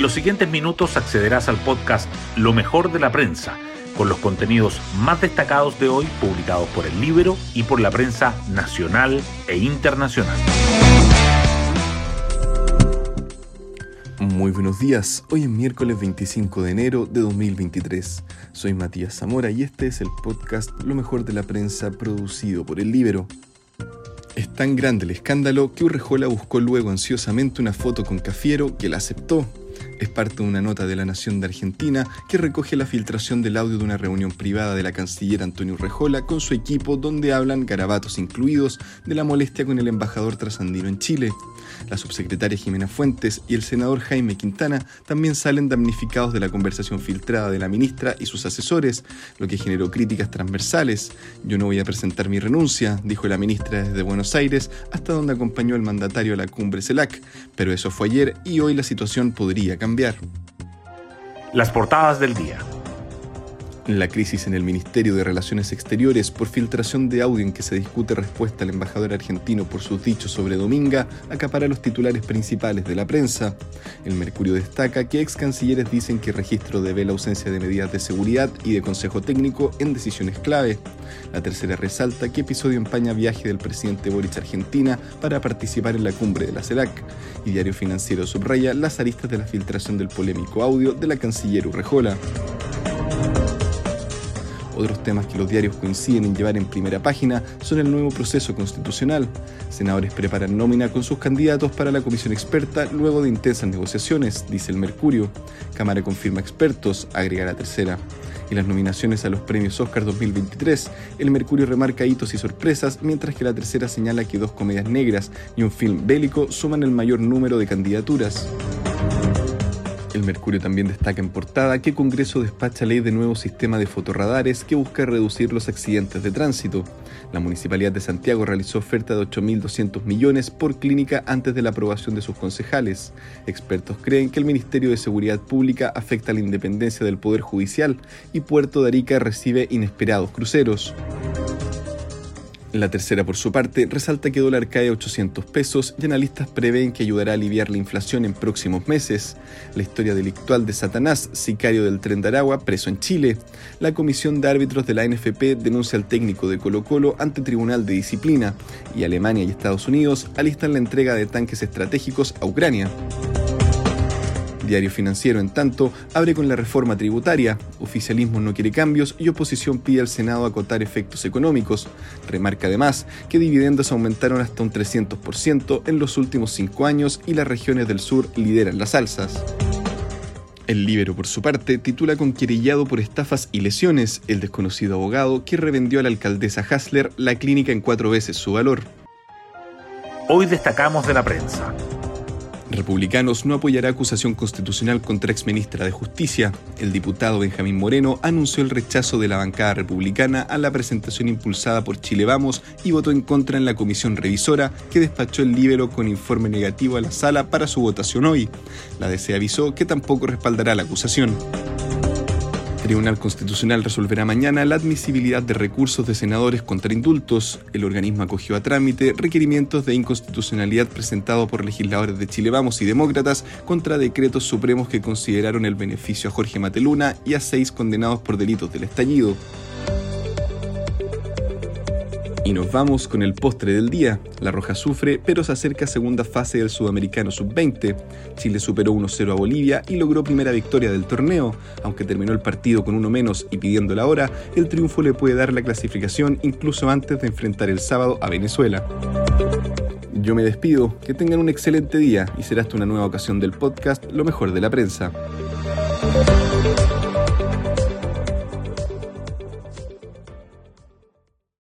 En los siguientes minutos accederás al podcast Lo mejor de la prensa, con los contenidos más destacados de hoy publicados por el libro y por la prensa nacional e internacional. Muy buenos días, hoy es miércoles 25 de enero de 2023. Soy Matías Zamora y este es el podcast Lo mejor de la prensa producido por el Libero. Es tan grande el escándalo que Urrejola buscó luego ansiosamente una foto con Cafiero que la aceptó es parte de una nota de La Nación de Argentina que recoge la filtración del audio de una reunión privada de la canciller Antonio Rejola con su equipo donde hablan garabatos incluidos de la molestia con el embajador trasandino en Chile. La subsecretaria Jimena Fuentes y el senador Jaime Quintana también salen damnificados de la conversación filtrada de la ministra y sus asesores, lo que generó críticas transversales. Yo no voy a presentar mi renuncia, dijo la ministra desde Buenos Aires, hasta donde acompañó el mandatario a la cumbre CELAC, pero eso fue ayer y hoy la situación podría Las portadas del día. La crisis en el Ministerio de Relaciones Exteriores por filtración de audio en que se discute respuesta al embajador argentino por sus dichos sobre Dominga acapara los titulares principales de la prensa. El Mercurio destaca que ex cancilleres dicen que registro debe la ausencia de medidas de seguridad y de consejo técnico en decisiones clave. La tercera resalta que episodio empaña viaje del presidente Boric a Argentina para participar en la cumbre de la CELAC. Y Diario Financiero subraya las aristas de la filtración del polémico audio de la canciller Urrejola. Otros temas que los diarios coinciden en llevar en primera página son el nuevo proceso constitucional. Senadores preparan nómina con sus candidatos para la comisión experta luego de intensas negociaciones, dice el Mercurio. Cámara confirma expertos, agrega la tercera. Y las nominaciones a los premios Oscar 2023, el Mercurio remarca hitos y sorpresas, mientras que la tercera señala que dos comedias negras y un film bélico suman el mayor número de candidaturas. El Mercurio también destaca en portada que Congreso despacha ley de nuevo sistema de fotorradares que busca reducir los accidentes de tránsito. La Municipalidad de Santiago realizó oferta de 8.200 millones por clínica antes de la aprobación de sus concejales. Expertos creen que el Ministerio de Seguridad Pública afecta la independencia del Poder Judicial y Puerto de Arica recibe inesperados cruceros. La tercera, por su parte, resalta que dólar cae a 800 pesos y analistas prevén que ayudará a aliviar la inflación en próximos meses. La historia delictual de Satanás, sicario del tren de Aragua, preso en Chile. La comisión de árbitros de la NFP denuncia al técnico de Colo Colo ante Tribunal de Disciplina. Y Alemania y Estados Unidos alistan la entrega de tanques estratégicos a Ucrania. Diario Financiero, en tanto, abre con la reforma tributaria. Oficialismo no quiere cambios y oposición pide al Senado acotar efectos económicos. Remarca además que dividendos aumentaron hasta un 300% en los últimos cinco años y las regiones del sur lideran las alzas. El Libero, por su parte, titula con querellado por estafas y lesiones el desconocido abogado que revendió a la alcaldesa Hasler la clínica en cuatro veces su valor. Hoy destacamos de la prensa. Republicanos no apoyará acusación constitucional contra exministra de Justicia. El diputado Benjamín Moreno anunció el rechazo de la bancada republicana a la presentación impulsada por Chile Vamos y votó en contra en la comisión revisora que despachó el libro con informe negativo a la sala para su votación hoy. La DC avisó que tampoco respaldará la acusación. Tribunal Constitucional resolverá mañana la admisibilidad de recursos de senadores contra indultos. El organismo acogió a trámite requerimientos de inconstitucionalidad presentados por legisladores de Chile Vamos y demócratas contra decretos supremos que consideraron el beneficio a Jorge Mateluna y a seis condenados por delitos del estallido. Y nos vamos con el postre del día. La Roja sufre, pero se acerca a segunda fase del Sudamericano Sub-20. Chile superó 1-0 a Bolivia y logró primera victoria del torneo. Aunque terminó el partido con uno menos y pidiendo la hora, el triunfo le puede dar la clasificación incluso antes de enfrentar el sábado a Venezuela. Yo me despido, que tengan un excelente día y será hasta una nueva ocasión del podcast Lo mejor de la prensa.